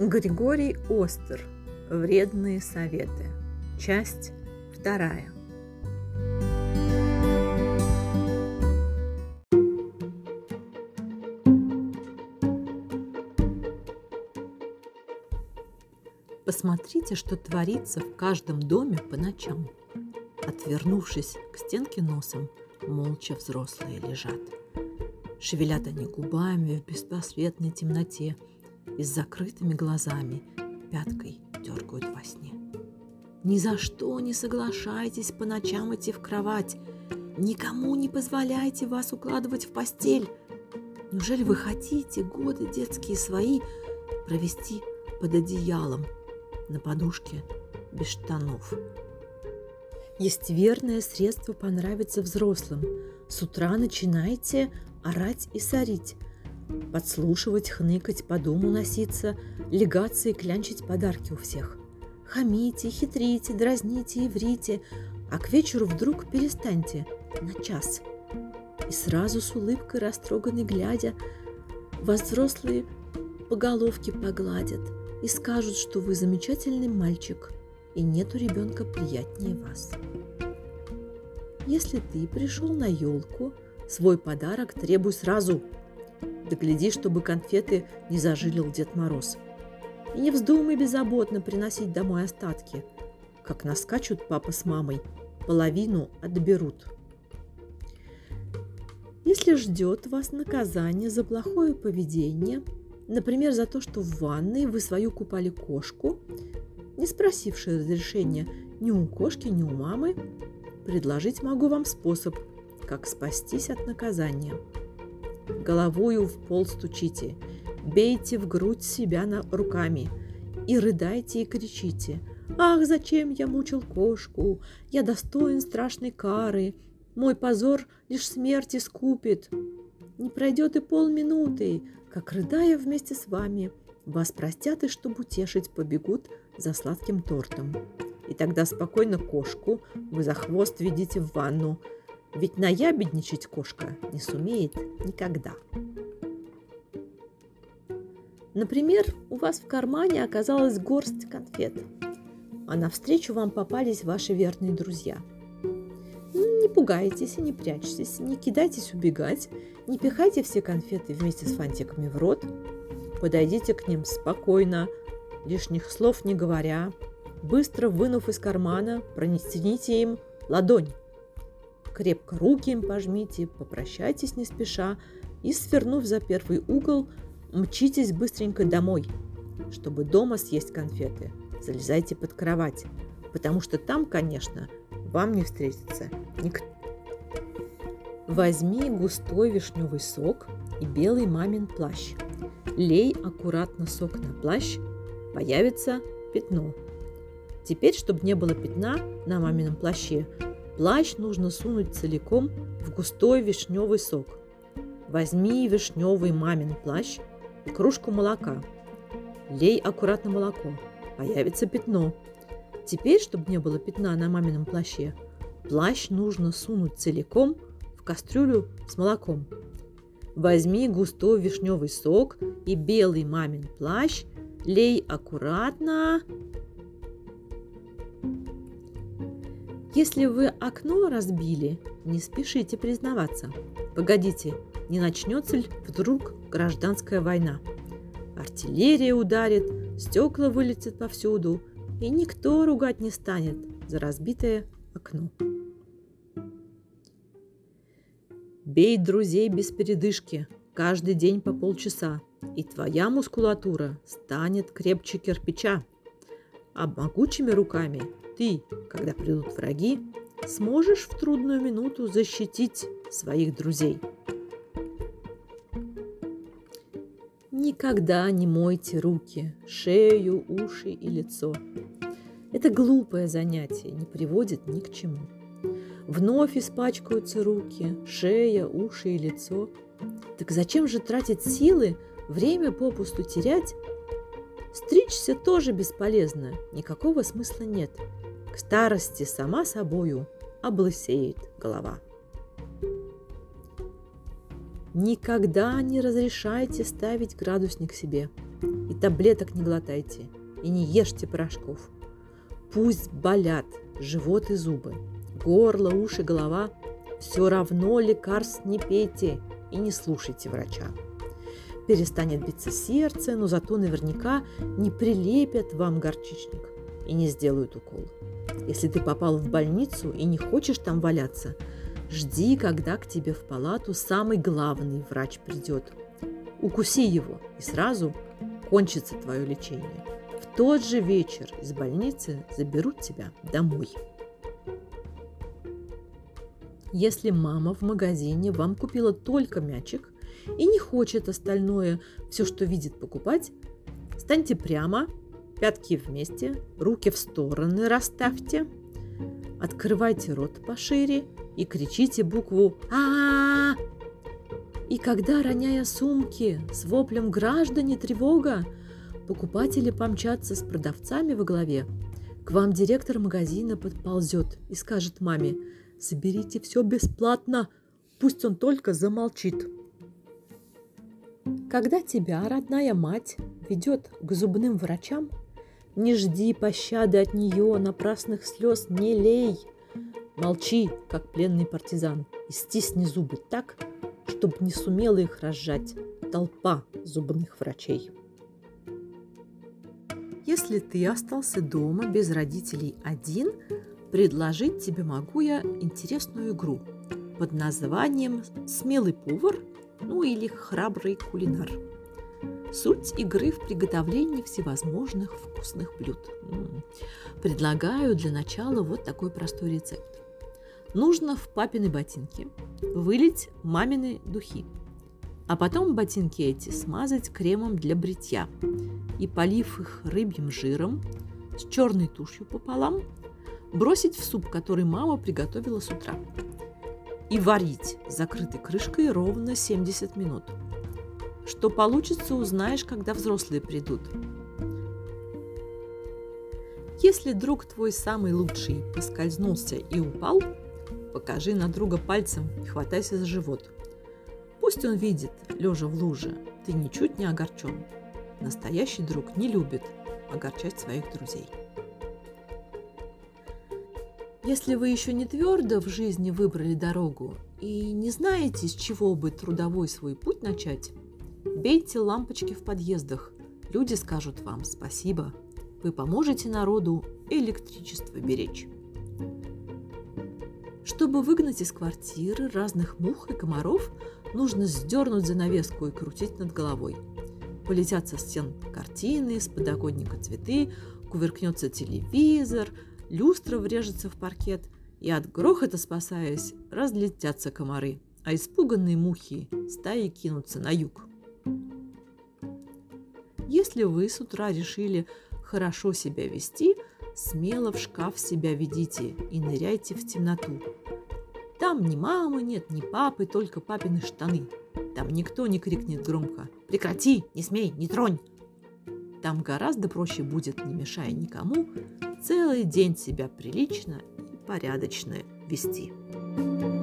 Григорий Остер. Вредные советы. Часть вторая. Посмотрите, что творится в каждом доме по ночам. Отвернувшись к стенке носом, молча взрослые лежат. Шевелят они губами в беспросветной темноте и с закрытыми глазами пяткой дергают во сне. Ни за что не соглашайтесь по ночам идти в кровать. Никому не позволяйте вас укладывать в постель. Неужели вы хотите годы детские свои провести под одеялом на подушке без штанов? Есть верное средство понравиться взрослым. С утра начинайте орать и сорить, подслушивать, хныкать, по дому носиться, легаться и клянчить подарки у всех. Хамите, хитрите, дразните и врите, а к вечеру вдруг перестаньте на час. И сразу с улыбкой растроганной глядя, вас взрослые по головке погладят и скажут, что вы замечательный мальчик, и нету ребенка приятнее вас. Если ты пришел на елку – Свой подарок требуй сразу. Да гляди, чтобы конфеты не зажилил Дед Мороз. И не вздумай беззаботно приносить домой остатки. Как наскачут папа с мамой, половину отберут. Если ждет вас наказание за плохое поведение, например, за то, что в ванной вы свою купали кошку, не спросивши разрешения ни у кошки, ни у мамы, предложить могу вам способ – как спастись от наказания. Головою в пол стучите, бейте в грудь себя на руками и рыдайте и кричите. «Ах, зачем я мучил кошку? Я достоин страшной кары. Мой позор лишь смерти скупит. Не пройдет и полминуты, как, рыдая вместе с вами, вас простят и, чтобы утешить, побегут за сладким тортом. И тогда спокойно кошку вы за хвост ведите в ванну, ведь наябедничать кошка не сумеет никогда. Например, у вас в кармане оказалась горсть конфет, а навстречу вам попались ваши верные друзья. Не пугайтесь и не прячьтесь, не кидайтесь убегать, не пихайте все конфеты вместе с фантиками в рот. Подойдите к ним спокойно, лишних слов не говоря, быстро вынув из кармана, пронесите им ладонь крепко руки им пожмите, попрощайтесь не спеша и, свернув за первый угол, мчитесь быстренько домой. Чтобы дома съесть конфеты, залезайте под кровать, потому что там, конечно, вам не встретится никто. Возьми густой вишневый сок и белый мамин плащ. Лей аккуратно сок на плащ, появится пятно. Теперь, чтобы не было пятна на мамином плаще, Плащ нужно сунуть целиком в густой вишневый сок. Возьми вишневый мамин плащ и кружку молока. Лей аккуратно молоко. Появится пятно. Теперь, чтобы не было пятна на мамином плаще, плащ нужно сунуть целиком в кастрюлю с молоком. Возьми густой вишневый сок и белый мамин плащ, лей аккуратно Если вы окно разбили, не спешите признаваться. Погодите, не начнется ли вдруг гражданская война? Артиллерия ударит, стекла вылетят повсюду, и никто ругать не станет за разбитое окно. Бей друзей без передышки, каждый день по полчаса, и твоя мускулатура станет крепче кирпича. А могучими руками ты, когда придут враги, сможешь в трудную минуту защитить своих друзей. Никогда не мойте руки, шею, уши и лицо. Это глупое занятие, не приводит ни к чему. Вновь испачкаются руки, шея, уши и лицо. Так зачем же тратить силы, время попусту терять? Стричься тоже бесполезно, никакого смысла нет – к старости сама собою облысеет голова. Никогда не разрешайте ставить градусник себе. И таблеток не глотайте, и не ешьте порошков. Пусть болят живот и зубы, горло, уши, голова. Все равно лекарств не пейте и не слушайте врача. Перестанет биться сердце, но зато наверняка не прилепят вам горчичник и не сделают укол. Если ты попал в больницу и не хочешь там валяться, жди, когда к тебе в палату самый главный врач придет. Укуси его, и сразу кончится твое лечение. В тот же вечер из больницы заберут тебя домой. Если мама в магазине вам купила только мячик и не хочет остальное, все, что видит, покупать, станьте прямо, пятки вместе, руки в стороны расставьте, открывайте рот пошире и кричите букву а, И когда, роняя сумки с воплем «Граждане, тревога!», покупатели помчатся с продавцами во главе, к вам директор магазина подползет и скажет маме – Заберите все бесплатно, пусть он только замолчит. Когда тебя родная мать ведет к зубным врачам, не жди пощады от нее, напрасных слез не лей. Молчи, как пленный партизан, и стисни зубы так, чтобы не сумела их разжать толпа зубных врачей. Если ты остался дома без родителей один, предложить тебе могу я интересную игру под названием «Смелый повар» ну или «Храбрый кулинар». Суть игры в приготовлении всевозможных вкусных блюд. Предлагаю для начала вот такой простой рецепт. Нужно в папины ботинки вылить мамины духи, а потом ботинки эти смазать кремом для бритья и, полив их рыбьим жиром с черной тушью пополам, бросить в суп, который мама приготовила с утра. И варить закрытой крышкой ровно 70 минут. Что получится, узнаешь, когда взрослые придут. Если друг твой самый лучший поскользнулся и упал, покажи на друга пальцем и хватайся за живот. Пусть он видит, лежа в луже, ты ничуть не огорчен. Настоящий друг не любит огорчать своих друзей. Если вы еще не твердо в жизни выбрали дорогу и не знаете, с чего бы трудовой свой путь начать, бейте лампочки в подъездах. Люди скажут вам спасибо. Вы поможете народу электричество беречь. Чтобы выгнать из квартиры разных мух и комаров, нужно сдернуть занавеску и крутить над головой. Полетят со стен картины, с подоконника цветы, кувыркнется телевизор – люстра врежется в паркет, и от грохота спасаясь, разлетятся комары, а испуганные мухи стаи кинутся на юг. Если вы с утра решили хорошо себя вести, смело в шкаф себя ведите и ныряйте в темноту. Там ни мамы нет, ни папы, только папины штаны. Там никто не крикнет громко «Прекрати! Не смей! Не тронь!» Там гораздо проще будет, не мешая никому, целый день себя прилично и порядочно вести. thank you